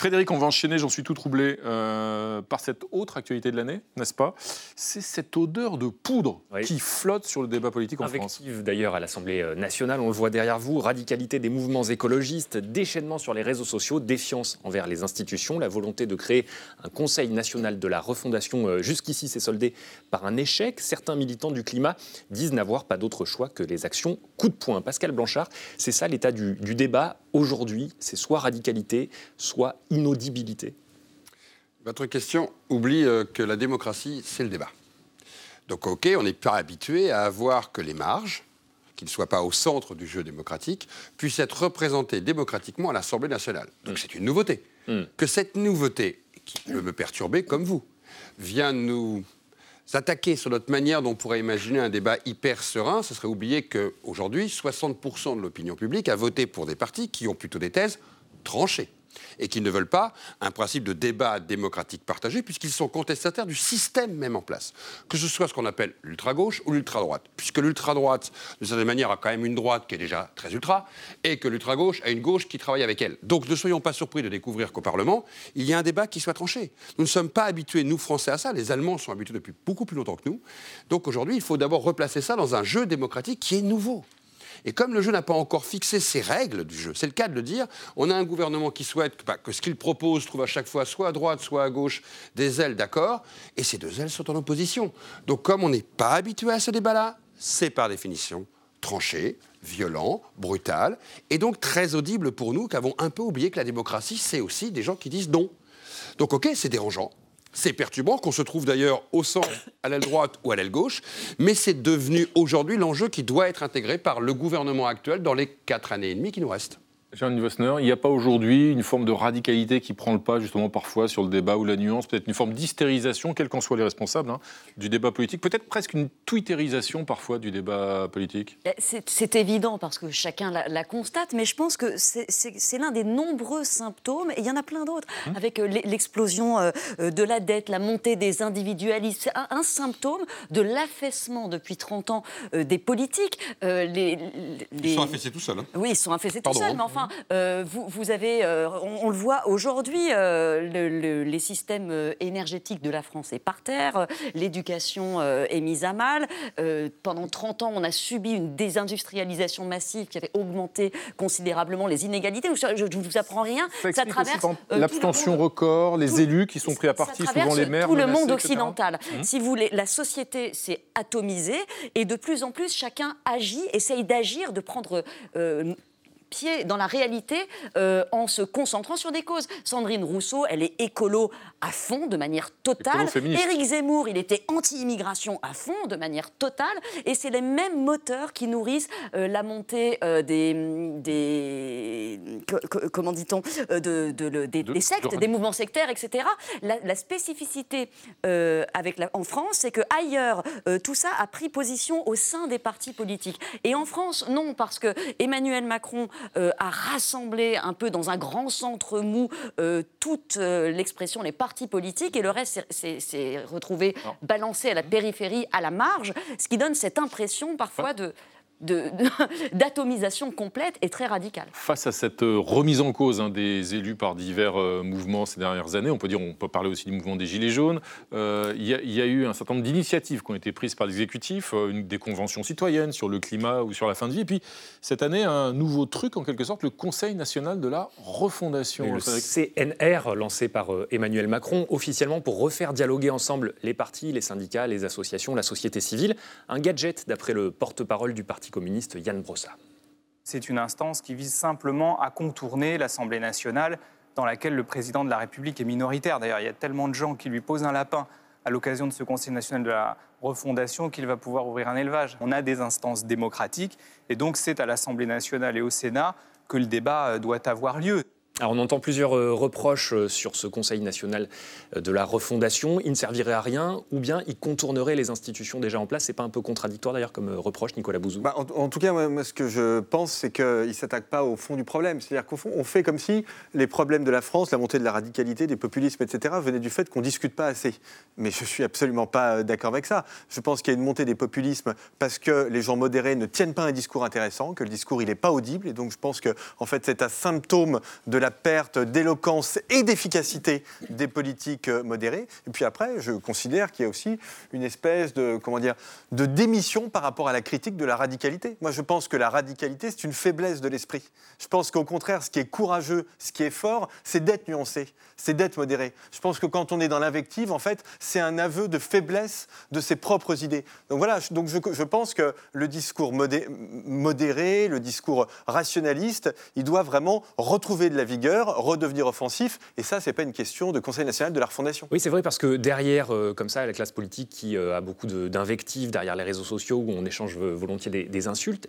Frédéric, on va enchaîner, j'en suis tout troublé, euh, par cette autre actualité de l'année, n'est-ce pas? C'est cette odeur de poudre qui flotte sur le débat politique en France. Invective d'ailleurs à l'Assemblée euh, nationale, on le voit derrière vous, radicalité des mouvements écologistes, déchaînement sur les réseaux sociaux, défiance envers les institutions, la volonté de créer un Conseil national de la refondation euh, jusqu'ici s'est soldée par un échec. Certains militants du climat disent n'avoir pas d'autre choix que les actions coup de poing. Pascal Blanchard, c'est ça l'état du, du débat aujourd'hui, c'est soit radicalité, soit inaudibilité. Votre question oublie euh, que la démocratie, c'est le débat. Donc, OK, on n'est pas habitué à avoir que les marges, qui ne soient pas au centre du jeu démocratique, puissent être représentées démocratiquement à l'Assemblée nationale. Donc, c'est une nouveauté. Que cette nouveauté, qui peut me perturber comme vous, vient nous attaquer sur notre manière dont on pourrait imaginer un débat hyper serein, ce serait oublier qu'aujourd'hui, 60% de l'opinion publique a voté pour des partis qui ont plutôt des thèses tranchées et qui ne veulent pas un principe de débat démocratique partagé, puisqu'ils sont contestataires du système même en place. Que ce soit ce qu'on appelle l'ultra-gauche ou l'ultra-droite. Puisque l'ultra-droite, de certaine manière, a quand même une droite qui est déjà très ultra, et que l'ultra-gauche a une gauche qui travaille avec elle. Donc ne soyons pas surpris de découvrir qu'au Parlement, il y a un débat qui soit tranché. Nous ne sommes pas habitués, nous Français, à ça. Les Allemands sont habitués depuis beaucoup plus longtemps que nous. Donc aujourd'hui, il faut d'abord replacer ça dans un jeu démocratique qui est nouveau. Et comme le jeu n'a pas encore fixé ses règles du jeu, c'est le cas de le dire, on a un gouvernement qui souhaite que, bah, que ce qu'il propose trouve à chaque fois soit à droite, soit à gauche des ailes d'accord, et ces deux ailes sont en opposition. Donc comme on n'est pas habitué à ce débat-là, c'est par définition tranché, violent, brutal, et donc très audible pour nous qui avons un peu oublié que la démocratie, c'est aussi des gens qui disent non. Donc ok, c'est dérangeant, c'est perturbant qu'on se trouve d'ailleurs au centre, à l'aile droite ou à l'aile gauche, mais c'est devenu aujourd'hui l'enjeu qui doit être intégré par le gouvernement actuel dans les quatre années et demie qui nous restent. Jean Vossner, il n'y a pas aujourd'hui une forme de radicalité qui prend le pas justement parfois sur le débat ou la nuance, peut-être une forme d'hystérisation, quels qu'en soient les responsables, hein, du débat politique, peut-être presque une twitterisation parfois du débat politique? Eh, C'est évident parce que chacun la, la constate, mais je pense que c'est- l'un des nombreux symptômes, et il y en a plein d'autres, avec euh, l'e- l'explosion euh, euh, de la dette, la montée des individualismes. C'est un, un symptôme de l'affaissement depuis 30 ans des politiques. Les, les- Ils sont affaissés tout seuls. hein. oui, ils sont affaissés tout seuls, hein. mais enfin, euh, vous, vous avez, euh, on, on le voit aujourd'hui, euh, le- le- les systèmes énergétiques de la France est par terre, l'éducation est mise à mal. Pendant 30 ans, on a subi une désindustrialisation massive qui avait augmenté considérablement les inégalités. Je ne vous apprends rien. Ça traverse le l'abstention record, les élus qui sont pris à partie, souvent les maires. tout le menacés, monde occidental. Mmh. Si vous voulez, la société s'est atomisée et de plus en plus chacun agit, essaye d'agir, de prendre pied dans la réalité euh, en se concentrant sur des causes. Sandrine Rousseau, elle est écolo à fond, de manière totale. Éric Zemmour, il était anti-immigration à fond, de manière totale. Et c'est les mêmes moteurs qui nourrissent euh, la montée euh, des, des co- co- comment dit-on, de, de- le- des, des sectes, de- des mouvements sectaires, etc. La, la spécificité avec la- en France, c'est que ailleurs, tout ça a pris position au sein des partis politiques. Et en France, non, parce que Emmanuel Macron euh, a rassemblé un peu dans un grand centre mou euh, toute euh, l'expression, les partis politiques, et le reste s'est- retrouvé balancé à la périphérie, à la marge, ce qui donne cette impression parfois de- [laughs] d'atomisation complète et très radicale. Face à cette euh, remise en cause hein, des élus par divers euh, mouvements ces dernières années, on peut dire, on peut parler aussi du mouvement des Gilets jaunes, euh, il y, a- il y a eu un certain nombre d'initiatives qui ont été prises par l'exécutif, euh, une- des conventions citoyennes sur le climat ou sur la fin de vie, et puis cette année, un nouveau truc en quelque sorte, le Conseil national de la refondation. Et le. CNR, lancé par euh, Emmanuel Macron, officiellement pour refaire dialoguer ensemble les partis, les syndicats, les associations, la société civile. Un gadget, d'après le porte-parole du Parti communiste, Yann Brossa. C'est une instance qui vise simplement à contourner l'Assemblée nationale dans laquelle le président de la République est minoritaire. D'ailleurs, il y a tellement de gens qui lui posent un lapin à l'occasion de ce Conseil national de la refondation qu'il va pouvoir ouvrir un élevage. On a des instances démocratiques et donc c'est à l'Assemblée nationale et au Sénat que le débat euh, doit avoir lieu. Alors on entend plusieurs euh, reproches euh, sur ce Conseil national euh, de la refondation. Il ne servirait à rien ou bien il contournerait les institutions déjà en place? C'est pas un peu contradictoire d'ailleurs comme reproche, Nicolas Bouzou? Bah, en, en tout cas, moi, ce que je pense, c'est qu'il ne s'attaque pas au fond du problème. C'est-à-dire qu'au fond, on fait comme si les problèmes de la France, la montée de la radicalité, des populismes, etc., venaient du fait qu'on ne discute pas assez. Mais je ne suis absolument pas d'accord avec ça. Je pense qu'il y a une montée des populismes parce que les gens modérés ne tiennent pas un discours intéressant, que le discours il n'est pas audible. Et donc je pense que en fait, c'est un symptôme de la perte d'éloquence et d'efficacité des politiques euh, modérées. Et puis après, je considère qu'il y a aussi une espèce de, comment dire, de démission par rapport à la critique de la radicalité. Moi, je pense que la radicalité, c'est une faiblesse de l'esprit. Je pense qu'au contraire, ce qui est courageux, ce qui est fort, c'est d'être nuancé, c'est d'être modéré. Je pense que quand on est dans l'invective, en fait, c'est un aveu de faiblesse de ses propres idées. Donc voilà, donc je, je pense que le discours modé- modéré, le discours rationaliste, il doit vraiment retrouver de la vigueur, redevenir offensif. Et ça, c'est pas une question de Conseil national de la refondation. Oui, c'est vrai, parce que derrière, euh, comme ça, la classe politique qui euh, a beaucoup d'invectives, derrière les réseaux sociaux où on échange euh, volontiers des, insultes,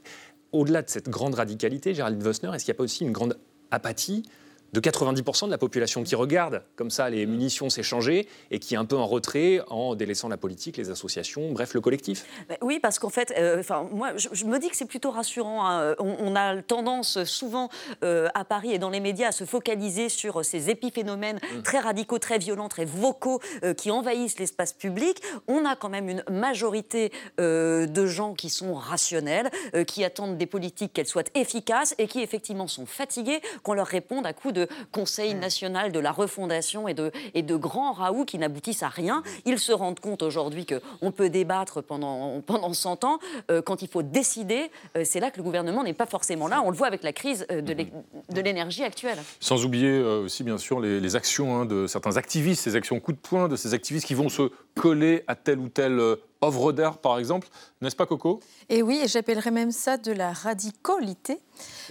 au-delà de cette grande radicalité, Gérald Wössner, est-ce qu'il n'y a pas aussi une grande apathie de 90% de la population qui regarde comme ça les munitions s'échanger et qui est un peu en retrait en délaissant la politique, les associations, bref, le collectif Ben Oui, parce qu'en fait, euh, moi, je, je me dis que c'est plutôt rassurant. hein. On, on a tendance souvent euh, à Paris et dans les médias à se focaliser sur ces épiphénomènes Mm. très radicaux, très violents, très vocaux euh, qui envahissent l'espace public. On a quand même une majorité de gens qui sont rationnels, qui attendent des politiques qu'elles soient efficaces et qui effectivement sont fatigués, qu'on leur réponde à coups de Conseil national de la refondation et de, et de grands raouts qui n'aboutissent à rien. Ils se rendent compte aujourd'hui qu'on peut débattre pendant, pendant 100 ans. Euh, quand il faut décider, euh, c'est là que le gouvernement n'est pas forcément là. On le voit avec la crise euh, de l'é- de l'énergie actuelle. Sans oublier aussi, bien sûr, les, les actions hein, de certains activistes, ces actions coup de poing de ces activistes qui vont se coller à telle ou telle œuvre d'art, par exemple. N'est-ce pas, Coco? Et oui, et j'appellerais même ça de la radicalité.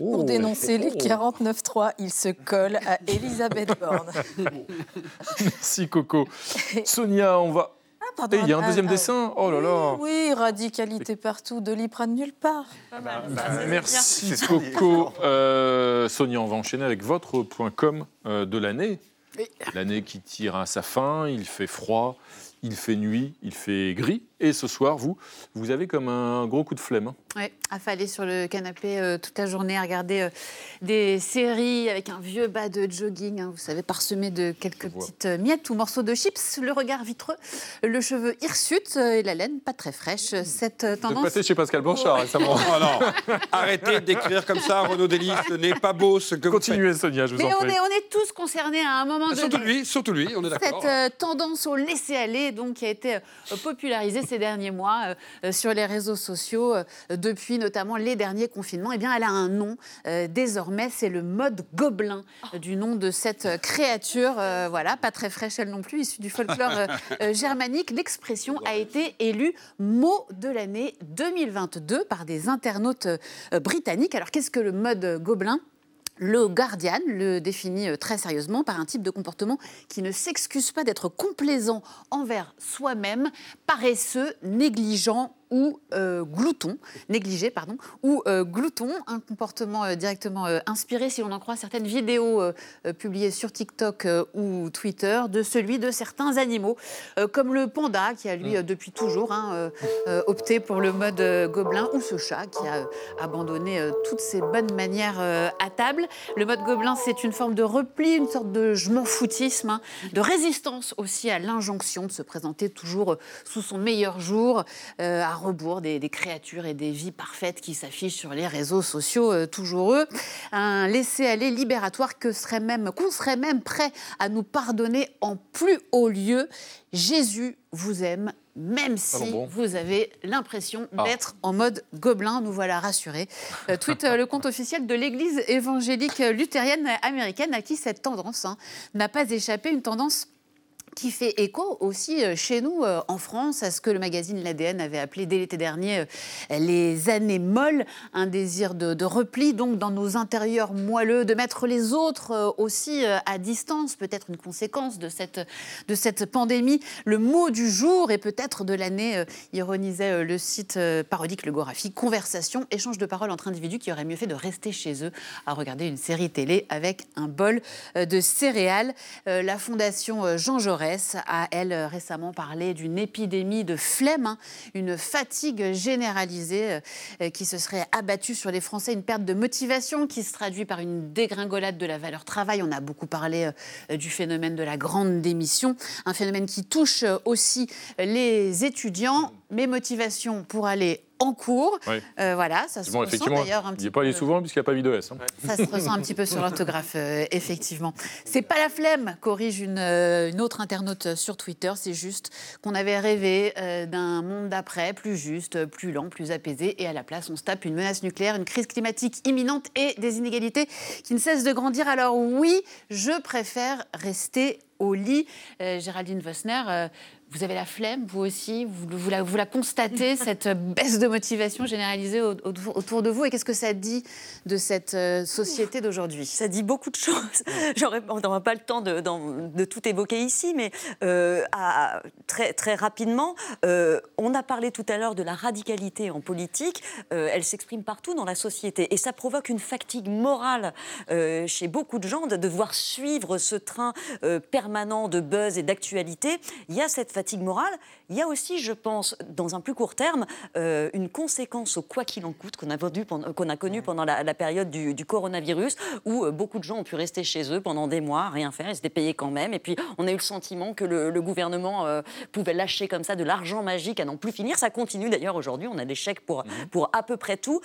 Oh. Pour dénoncer les Oh. 49.3, il se colle à [laughs] Elisabeth Borne. Merci, Coco. Sonia, on va. pardon. Et il y a un Ah, deuxième ah, dessin. Oh là là. Oui, radicalité partout, de l'Iprane nulle part. Bah, Merci Coco. Euh, Sonia, on va enchaîner avec votre point com euh, de l'année. L'année qui tire à sa fin, il fait froid, il fait nuit, il fait gris. Et ce soir, vous, vous avez comme un gros coup de flemme. hein. Oui, affalé sur le canapé euh, toute la journée à regarder euh, des séries avec un vieux bas de jogging, hein, vous savez, parsemé de quelques petites euh, miettes ou morceaux de chips, le regard vitreux, le cheveu hirsute euh, et la laine pas très fraîche. Cette euh, Vous êtes tendance. passé chez Pascal Blanchard récemment. [laughs] Oh non, arrêtez d'écrire comme ça, Renaud Delis, ce n'est pas beau ce que Continuez Sonia, je vous Mais en on prie. est, on est tous concernés à un moment donné. Surtout lui, surtout lui, on est d'accord. Cette euh, tendance au laisser-aller, donc, qui a été euh, popularisée ces derniers mois euh, euh, sur les réseaux sociaux, depuis notamment les derniers confinements, eh bien, elle a un nom. désormais, c'est le mode gobelin, du nom de cette créature, euh, voilà, pas très fraîche elle non plus, issue du folklore euh, germanique. L'expression a été élue mot de l'année 2022 par des internautes euh, britanniques. Alors, qu'est-ce que le mode gobelin? Le Guardian le définit euh, très sérieusement par un type de comportement qui ne s'excuse pas d'être complaisant envers soi-même, paresseux, négligent ou euh, glouton, négligé, pardon, ou euh, glouton, un comportement euh, directement inspiré, si l'on en croit certaines vidéos publiées sur TikTok ou Twitter, de celui de certains animaux, comme le panda, qui a lui, euh, depuis toujours, hein, opté pour le mode gobelin, ou ce chat qui a abandonné toutes ses bonnes manières à table. Le mode gobelin, c'est une forme de repli, une sorte de je m'en foutisme, hein, de résistance aussi à l'injonction de se présenter toujours sous son meilleur jour, à rebours des, des créatures et des vies parfaites qui s'affichent sur les réseaux sociaux, euh, toujours eux. Un laisser-aller libératoire que serait même, qu'on serait même prêt à nous pardonner en plus haut lieu. Jésus vous aime, même si bon. vous avez l'impression Ah. d'être en mode gobelin, nous voilà rassurés. Euh, tweet euh, le compte officiel de l'Église évangélique luthérienne américaine à qui cette tendance hein, n'a pas échappé, une tendance qui fait écho aussi euh, chez nous euh, en France à ce que le magazine L'ADN avait appelé dès l'été dernier euh, les années molles, un désir de, repli donc dans nos intérieurs moelleux, de mettre les autres aussi à distance, peut-être une conséquence de cette, de cette pandémie. Le mot du jour et peut-être de l'année, ironisait le site parodique Le Gorafi, conversation, échange de paroles entre individus qui auraient mieux fait de rester chez eux à regarder une série télé avec un bol de céréales. La fondation Jean Jaurès a, elle, récemment parlé d'une épidémie de flemme, hein, une fatigue généralisée euh, qui se serait abattue sur les Français, une perte de motivation qui se traduit par une dégringolade de la valeur travail. On a beaucoup parlé euh, du phénomène de la grande démission, un phénomène qui touche euh, aussi les étudiants. Mes motivations pour aller en cours, euh, voilà, ça se Bon, ressent d'ailleurs un il petit n'y est pas allé peu- souvent puisqu'il n'y a pas de S. hein. ça se ressent un petit peu sur l'orthographe, euh, effectivement. C'est pas la flemme, corrige une, euh, une autre internaute sur Twitter. C'est juste qu'on avait rêvé euh, d'un monde d'après, plus juste, plus lent, plus apaisé. Et à la place, on se tape une menace nucléaire, une crise climatique imminente et des inégalités qui ne cessent de grandir. Alors oui, je préfère rester au lit. Euh, Géraldine Vossner, euh, vous avez la flemme, vous aussi vous, vous la, vous la constatez, [laughs] cette baisse de motivation généralisée au- autour, autour de vous Et qu'est-ce que ça dit de cette euh, société d'aujourd'hui? Ça dit beaucoup de choses. [laughs] J'aurais- On n'aura pas le temps de, tout évoquer ici, mais euh, à- très, très rapidement, euh, on a parlé tout à l'heure de la radicalité en politique. Elle s'exprime partout dans la société et ça provoque une fatigue morale chez beaucoup de gens de devoir suivre ce train permanent de buzz et d'actualité. Il y a cette fatigue morale. Il y a aussi, je pense, dans un plus court terme, euh, une conséquence au quoi qu'il en coûte qu'on a, qu'on a connu pendant la, la période du, du coronavirus, où euh, beaucoup de gens ont pu rester chez eux pendant des mois, rien faire, ils s'étaient payés quand même. Et puis, on a eu le sentiment que le, le gouvernement euh, pouvait lâcher comme ça de l'argent magique à n'en plus finir. Ça continue d'ailleurs aujourd'hui. On a des chèques pour, pour à peu près tout.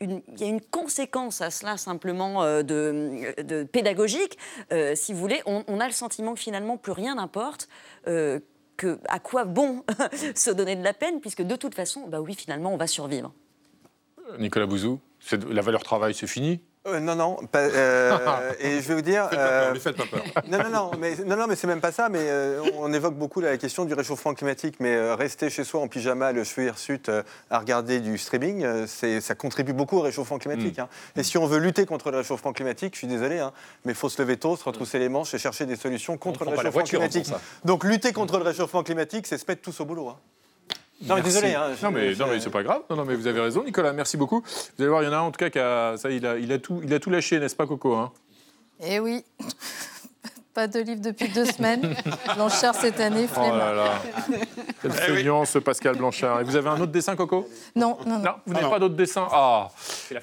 Une- il y a une conséquence à cela simplement euh, de, de pédagogique. Euh, si vous voulez, on, on a le sentiment que finalement plus rien n'importe. euh, à quoi bon [laughs] se donner de la peine, puisque de toute façon, bah oui, finalement, on va survivre. Nicolas Bouzou, la valeur travail, c'est fini? Euh, non, non, pas, euh, [laughs] et je vais vous dire. Faites pas peur, euh, lui faites pas peur. [laughs] Non, non, non, mais, non, non, mais c'est même pas ça. Mais on évoque beaucoup la question du réchauffement climatique. Mais rester chez soi en pyjama, le cheveu hirsute, à regarder du streaming, ça contribue beaucoup au réchauffement climatique. Mm. hein. Et si on veut lutter contre le réchauffement climatique, je suis désolé, hein, mais il faut se lever tôt, se retrousser les manches et chercher des solutions contre le réchauffement voiture, climatique. Donc lutter contre le réchauffement climatique, c'est se mettre tous au boulot. hein. Non, mais désolé. hein, non, mais, non, mais c'est pas grave. Non, non, mais vous avez raison, Nicolas. Merci beaucoup. Vous allez voir, il y en a un en tout cas qui a, ça, il a, il a tout, il a tout lâché, n'est-ce pas, Coco hein? Eh oui. [laughs] Pas de livre depuis deux semaines. [laughs] Blanchard cette année, Oh flemme. là là. Quel feignant, ce Pascal Blanchard. Et vous avez un autre dessin, Coco? Non, non, non. Non, vous n'avez pas d'autres dessins Ah,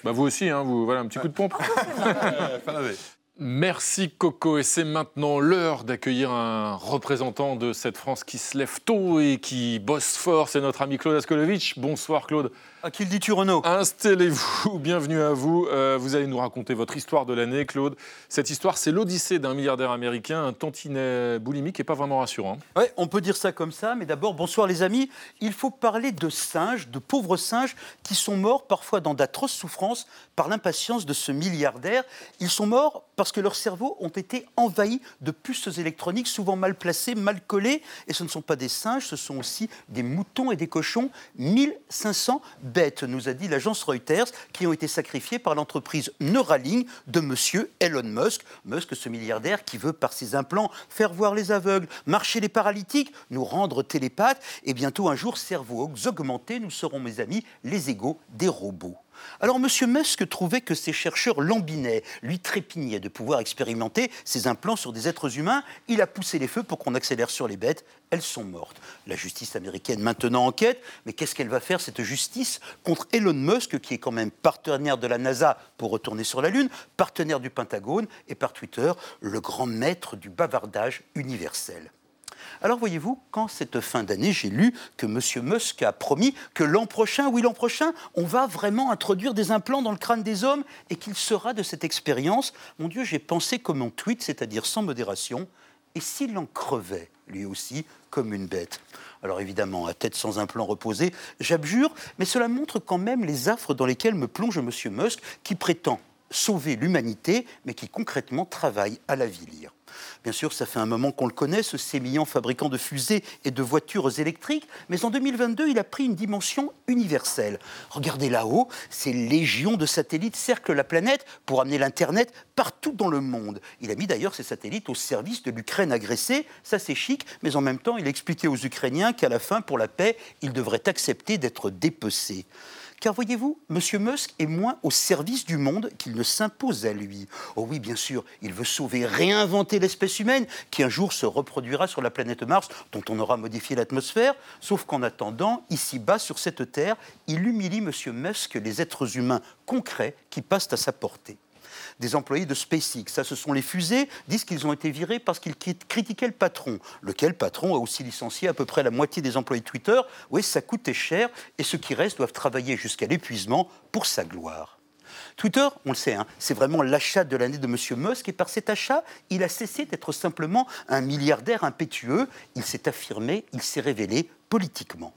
bah vous aussi, hein, vous, voilà, un petit coup de pompe. [laughs] Merci Coco, et c'est maintenant l'heure d'accueillir un représentant de cette France qui se lève tôt et qui bosse fort, c'est notre ami Claude Askolovitch. Bonsoir Claude. À qui le dis-tu Renaud? Installez-vous, [laughs] bienvenue à vous. Euh, vous allez nous raconter votre histoire de l'année, Claude. Cette histoire, c'est l'odyssée d'un milliardaire américain, un tantinet boulimique et pas vraiment rassurant. Ouais, on peut dire ça comme ça, mais d'abord, bonsoir les amis. Il faut parler de singes, de pauvres singes qui sont morts parfois dans d'atroces souffrances par l'impatience de ce milliardaire. Ils sont morts parce que leurs cerveaux ont été envahis de puces électroniques souvent mal placées, mal collées. Et ce ne sont pas des singes, ce sont aussi des moutons et des cochons. 1500 bêtes, nous a dit l'agence Reuters, qui ont été sacrifiées par l'entreprise Neuralink de monsieur Elon Musk. Musk, ce milliardaire qui veut, par ses implants, faire voir les aveugles, marcher les paralytiques, nous rendre télépathes, et bientôt un jour, cerveau augmenté, nous serons, mes amis, les égaux des robots. Alors, M. Musk trouvait que ces chercheurs lambinaient, lui trépignaient de pouvoir expérimenter ces implants sur des êtres humains. Il a poussé les feux pour qu'on accélère sur les bêtes. Elles sont mortes. La justice américaine maintenant enquête, mais qu'est-ce qu'elle va faire, cette justice, contre Elon Musk, qui est quand même partenaire de la NASA pour retourner sur la Lune, partenaire du Pentagone et par Twitter, le grand maître du bavardage universel? Alors voyez-vous, quand cette fin d'année, j'ai lu que M. Musk a promis que l'an prochain, oui l'an prochain, on va vraiment introduire des implants dans le crâne des hommes et qu'il sera de cette expérience, mon Dieu, j'ai pensé comme on tweet, c'est-à-dire sans modération, et s'il en crevait, lui aussi, comme une bête alors évidemment, à tête sans implant reposé, j'abjure, mais cela montre quand même les affres dans lesquelles me plonge M. Musk, qui prétend sauver l'humanité, mais qui concrètement travaille à l'avilir. Bien sûr, ça fait un moment qu'on le connaît, ce sémillant fabricant de fusées et de voitures électriques, mais en 2022, il a pris une dimension universelle. Regardez là-haut, ces légions de satellites cerclent la planète pour amener l'Internet partout dans le monde. Il a mis d'ailleurs ces satellites au service de l'Ukraine agressée, ça c'est chic, mais en même temps, il a expliqué aux Ukrainiens qu'à la fin, pour la paix, ils devraient accepter d'être dépecés. Car voyez-vous, M. Musk est moins au service du monde qu'il ne s'impose à lui. Oh oui, bien sûr, il veut sauver, réinventer l'espèce humaine qui un jour se reproduira sur la planète Mars, dont on aura modifié l'atmosphère. Sauf qu'en attendant, ici-bas, sur cette Terre, il humilie M. Musk les êtres humains concrets qui passent à sa portée des employés de SpaceX. Ça, ce sont les fusées, disent qu'ils ont été virés parce qu'ils critiquaient le patron. Lequel patron a aussi licencié à peu près la moitié des employés de Twitter. Oui, ça coûtait cher et ceux qui restent doivent travailler jusqu'à l'épuisement pour sa gloire. Twitter, on le sait, hein, c'est vraiment l'achat de l'année de M. Musk et par cet achat, il a cessé d'être simplement un milliardaire impétueux. Il s'est affirmé, il s'est révélé politiquement.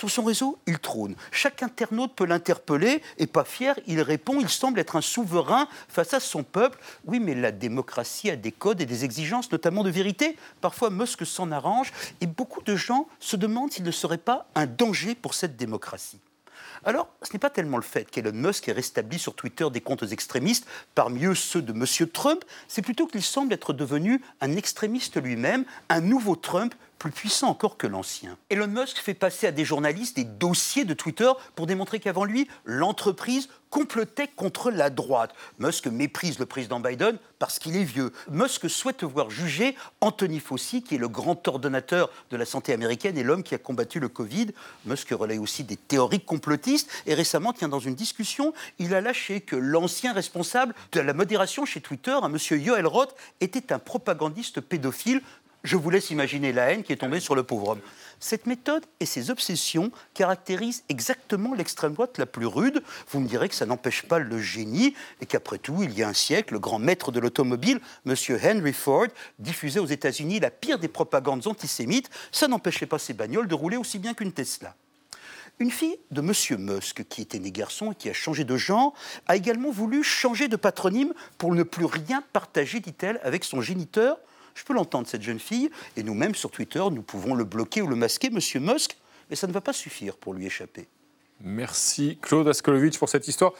Sur son réseau, il trône. Chaque internaute peut l'interpeller et pas fier, il répond, il semble être un souverain face à son peuple. Oui, mais la démocratie a des codes et des exigences, notamment de vérité. Parfois, Musk s'en arrange et beaucoup de gens se demandent s'il ne serait pas un danger pour cette démocratie. Alors, ce n'est pas tellement le fait qu'Elon Musk ait rétabli sur Twitter des comptes extrémistes, parmi eux ceux de M. Trump, c'est plutôt qu'il semble être devenu un extrémiste lui-même, un nouveau Trump plus puissant encore que l'ancien. Elon Musk fait passer à des journalistes des dossiers de Twitter pour démontrer qu'avant lui, l'entreprise complotait contre la droite. Musk méprise le président Biden parce qu'il est vieux. Musk souhaite voir juger Anthony Fauci, qui est le grand ordonnateur de la santé américaine et l'homme qui a combattu le Covid. Musk relaie aussi des théories complotistes et récemment, tient dans une discussion, il a lâché que l'ancien responsable de la modération chez Twitter, un monsieur Yoel Roth, était un propagandiste pédophile je vous laisse imaginer la haine qui est tombée sur le pauvre homme. Cette méthode et ses obsessions caractérisent exactement l'extrême droite la plus rude. Vous me direz que ça n'empêche pas le génie et qu'après tout, il y a un siècle, le grand maître de l'automobile, M. Henry Ford, diffusait aux États-Unis la pire des propagandes antisémites. Ça n'empêchait pas ses bagnoles de rouler aussi bien qu'une Tesla. Une fille de Monsieur Musk, qui était né garçon et qui a changé de genre, a également voulu changer de patronyme pour ne plus rien partager, dit-elle, avec son géniteur. Je peux l'entendre, cette jeune fille, et nous-mêmes sur Twitter, nous pouvons le bloquer ou le masquer, Monsieur Musk, mais ça ne va pas suffire pour lui échapper. Merci Claude Askolovitch pour cette histoire.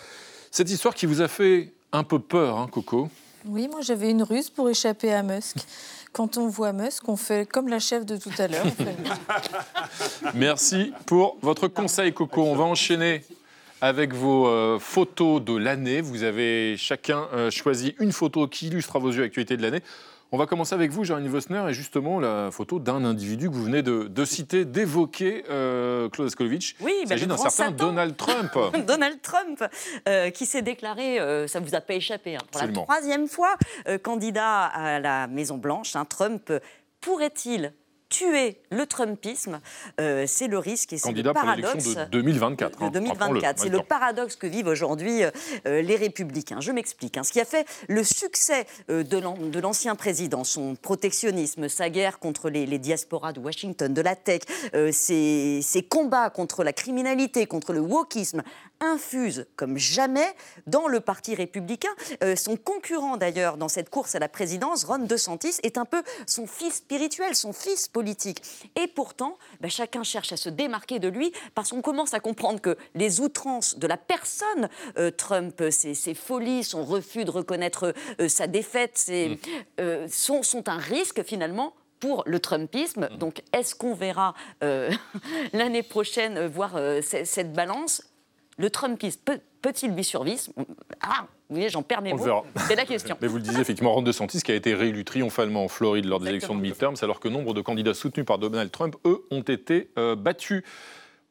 Cette histoire qui vous a fait un peu peur, hein, Coco Oui, moi j'avais une ruse pour échapper à Musk. Quand on voit Musk, on fait comme la chef de tout à l'heure. [laughs] Merci pour votre conseil, Coco. On va enchaîner avec vos euh, photos de l'année. Vous avez chacun euh, choisi une photo qui illustre à vos yeux l'actualité de l'année. On va commencer avec vous, Jérémy Vosner, et justement la photo d'un individu que vous venez de, de citer, d'évoquer, euh, Claude Askolovitch. Oui, Il bah, s'agit d'un certain Satan. Donald Trump. [laughs] Donald Trump, euh, qui s'est déclaré, euh, ça vous a pas échappé, hein, pour Absolument. la troisième fois candidat à la Maison Blanche. hein, Trump pourrait-il tuer le Trumpisme Euh, C'est le risque et c'est le Candidat pour paradoxe. l'élection de 2024. de hein, 2024. rappelons-le, en C'est même le paradoxe que vivent aujourd'hui euh, les républicains. Je m'explique. hein. Ce qui a fait le succès euh, de l'an- de l'ancien président, son protectionnisme, sa guerre contre les, les diasporas de Washington, de la tech, ses, ses combats contre la criminalité, contre le wokisme, infusent comme jamais dans le Parti républicain. Euh, son concurrent d'ailleurs dans cette course à la présidence, Ron DeSantis, est un peu son fils spirituel, son fils politique. Et pourtant, bah, chacun cherche à se démarquer de lui parce qu'on commence à comprendre que les outrances de la personne euh, Trump, ses, ses folies, son refus de reconnaître euh, sa défaite, ses- euh, sont, sont un risque finalement pour le Trumpisme. Donc, est-ce qu'on verra euh, [laughs] l'année prochaine voir euh, cette balance? Le Trumpisme peut- peut-il lui survivre? Ah, vous voyez, j'en perds mes mots. verra. C'est la question. [laughs] Mais vous le disiez effectivement, Ron DeSantis qui a été réélu triomphalement en Floride lors des élections de midterms, alors que nombre de candidats soutenus par Donald Trump, eux, ont été euh, battus.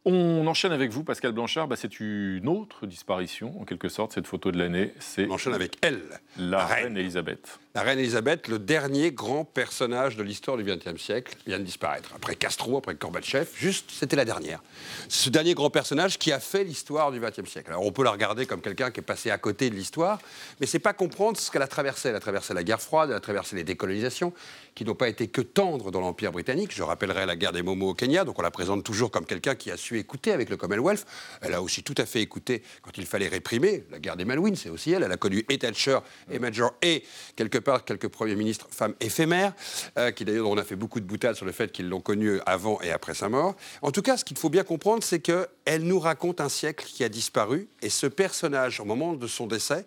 On enchaîne avec vous, Pascal Blanchard. Bah, c'est une autre disparition, en quelque sorte, cette photo de l'année. C'est On enchaîne avec elle, la reine Elisabeth. La reine Elisabeth, le dernier grand personnage de l'histoire du XXe siècle, vient de disparaître. Après Castro, après Gorbatchev, juste, c'était la dernière. Ce dernier grand personnage qui a fait l'histoire du XXe siècle. Alors on peut la regarder comme quelqu'un qui est passé à côté de l'histoire, mais c'est pas comprendre ce qu'elle a traversé. Elle a traversé la guerre froide, elle a traversé les décolonisations, qui n'ont pas été que tendres dans l'Empire britannique. Je rappellerai la guerre des Momo au Kenya, donc on la présente toujours comme quelqu'un qui a su écouter avec le Commonwealth. Elle a aussi tout à fait écouté quand il fallait réprimer. La guerre des Malouines, c'est aussi elle. Elle a connu et Thatcher et Major et quelque part quelques premiers ministres femmes éphémères, euh, qui d'ailleurs on a fait beaucoup de boutades sur le fait qu'ils l'ont connue avant et après sa mort. En tout cas, ce qu'il faut bien comprendre, c'est qu'elle nous raconte un siècle qui a disparu et ce personnage, au moment de son décès,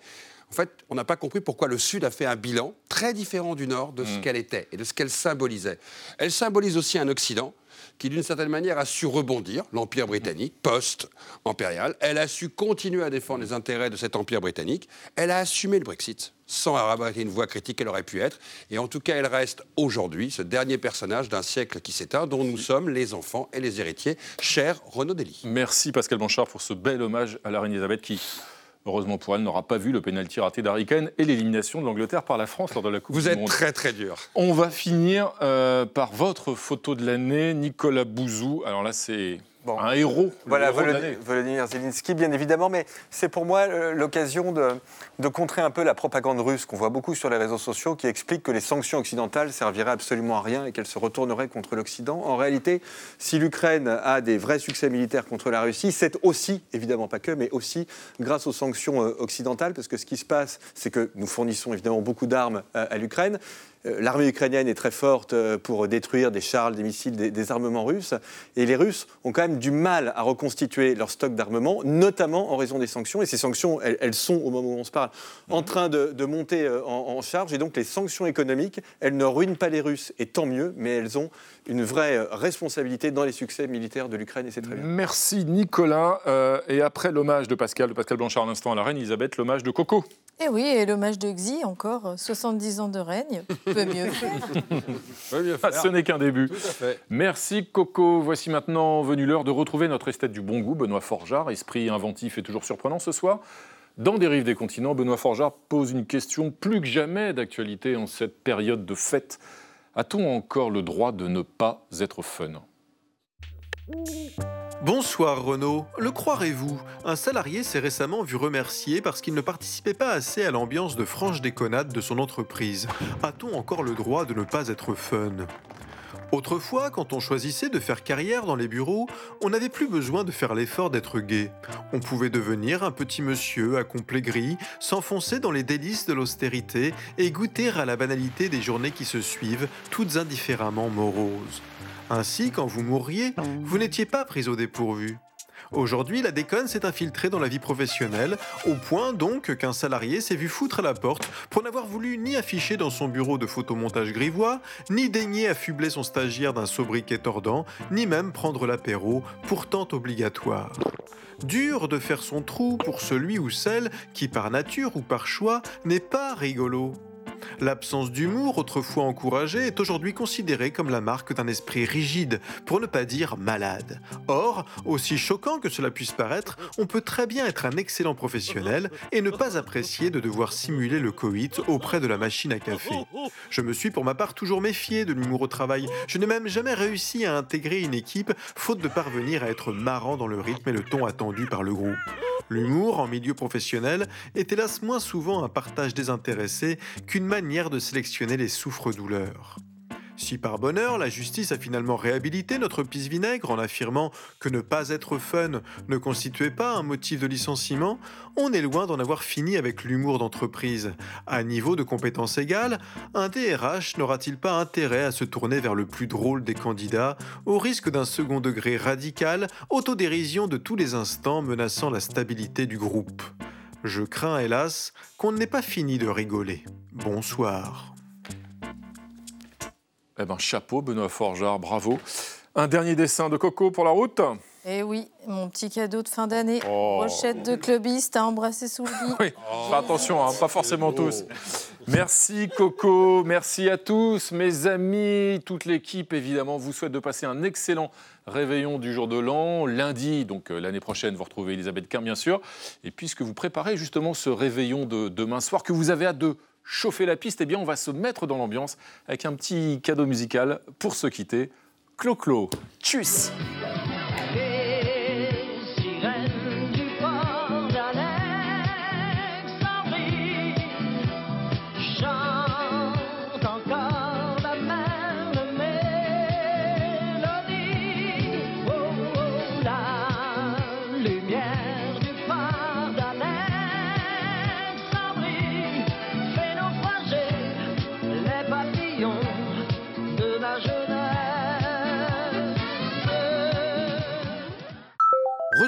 en fait, on n'a pas compris pourquoi le Sud a fait un bilan très différent du Nord de ce qu'elle était et de ce qu'elle symbolisait. Elle symbolise aussi un Occident qui, d'une certaine manière, a su rebondir, l'Empire britannique, post-impérial. Elle a su continuer à défendre les intérêts de cet Empire britannique. Elle a assumé le Brexit sans avoir une voix critique qu'elle aurait pu être. Et en tout cas, elle reste aujourd'hui ce dernier personnage d'un siècle qui s'éteint, dont nous sommes les enfants et les héritiers, cher Renaud Dely. Merci Pascal Blanchard pour ce bel hommage à la reine Elisabeth qui, heureusement pour elle, n'aura pas vu le pénalty raté d'Harry Kane et l'élimination de l'Angleterre par la France lors de la Coupe Vous du êtes Monde. très très dur. On va finir euh, par votre photo de l'année, Nicolas Bouzou. Alors là, c'est un héros. Voilà, héros de Volody- l'année. Volodymyr Zelensky, bien évidemment, mais c'est pour moi euh, l'occasion de, de contrer un peu la propagande russe qu'on voit beaucoup sur les réseaux sociaux qui explique que les sanctions occidentales serviraient absolument à rien et qu'elles se retourneraient contre l'Occident. En réalité, si l'Ukraine a des vrais succès militaires contre la Russie, c'est aussi, évidemment pas que, mais aussi grâce aux sanctions euh, occidentales, parce que ce qui se passe, c'est que nous fournissons évidemment beaucoup d'armes euh, à l'Ukraine. Euh, L'armée ukrainienne est très forte euh, pour détruire des chars, des missiles, des, des armements russes. Et les Russes ont quand même du mal à reconstituer leur stock d'armement, notamment en raison des sanctions. Et ces sanctions, elles, elles sont, au moment où on se parle, en train de, de monter euh, en, en charge. Et donc les sanctions économiques, elles ne ruinent pas les Russes, et tant mieux, mais elles ont une vraie responsabilité dans les succès militaires de l'Ukraine, et c'est très bien. Merci Nicolas. Euh, et après l'hommage de Pascal, de Pascal Blanchard à l'instant à la reine Elisabeth, l'hommage de Coco. Et oui, et l'hommage de Xi, encore euh, 70 ans de règne, peut [laughs] mieux faire. Ah, ce n'est qu'un début. Tout à fait. Merci Coco. Voici maintenant venu l'heure de retrouver notre esthète du bon goût, Benoît Forjard, esprit inventif et toujours surprenant ce soir. Dans Des rives des continents, Benoît Forjard pose une question plus que jamais d'actualité en cette période de fête. A-t-on encore le droit de ne pas être fun? Bonsoir Renaud, le croirez-vous? Un salarié s'est récemment vu remercié parce qu'il ne participait pas assez à l'ambiance de franche déconnade de son entreprise. A-t-on encore le droit de ne pas être fun? Autrefois, quand on choisissait de faire carrière dans les bureaux, on n'avait plus besoin de faire l'effort d'être gai. On pouvait devenir un petit monsieur à complet gris, s'enfoncer dans les délices de l'austérité et goûter à la banalité des journées qui se suivent, toutes indifféremment moroses. Ainsi, quand vous mourriez, vous n'étiez pas pris au dépourvu. Aujourd'hui, la déconne s'est infiltrée dans la vie professionnelle, au point donc qu'un salarié s'est vu foutre à la porte pour n'avoir voulu ni afficher dans son bureau de photomontage grivois, ni daigner affubler son stagiaire d'un sobriquet tordant, ni même prendre l'apéro, pourtant obligatoire. Dur de faire son trou pour celui ou celle qui, par nature ou par choix, n'est pas rigolo. L'absence d'humour, autrefois encouragée, est aujourd'hui considérée comme la marque d'un esprit rigide, pour ne pas dire malade. Or, aussi choquant que cela puisse paraître, on peut très bien être un excellent professionnel et ne pas apprécier de devoir simuler le coït auprès de la machine à café. Je me suis pour ma part toujours méfié de l'humour au travail. Je n'ai même jamais réussi à intégrer une équipe, faute de parvenir à être marrant dans le rythme et le ton attendu par le groupe. L'humour en milieu professionnel est hélas moins souvent un partage désintéressé qu'une manière de sélectionner les souffres-douleurs. Si par bonheur la justice a finalement réhabilité notre pisse vinaigre en affirmant que ne pas être fun ne constituait pas un motif de licenciement, on est loin d'en avoir fini avec l'humour d'entreprise. À niveau de compétences égales, un DRH n'aura-t-il pas intérêt à se tourner vers le plus drôle des candidats, au risque d'un second degré radical, autodérision de tous les instants menaçant la stabilité du groupe? Je crains hélas qu'on n'ait pas fini de rigoler. Bonsoir. Eh ben, chapeau, Benoît Forgeard, bravo. Un dernier dessin de Coco pour la route? Eh oui, mon petit cadeau de fin d'année. Oh. Rochette de clubiste à embrasser sous le [laughs] lit. Oui, attention, hein, pas forcément tous. Merci Coco, merci à tous, mes amis, toute l'équipe évidemment vous souhaite de passer un excellent réveillon du jour de l'an. Lundi, donc euh, l'année prochaine, vous retrouvez Elisabeth Quint bien sûr. Et puisque vous préparez justement ce réveillon de demain soir, que vous avez à deux chauffer la piste, eh bien on va se mettre dans l'ambiance avec un petit cadeau musical pour se quitter. Clo-Clo, tchuss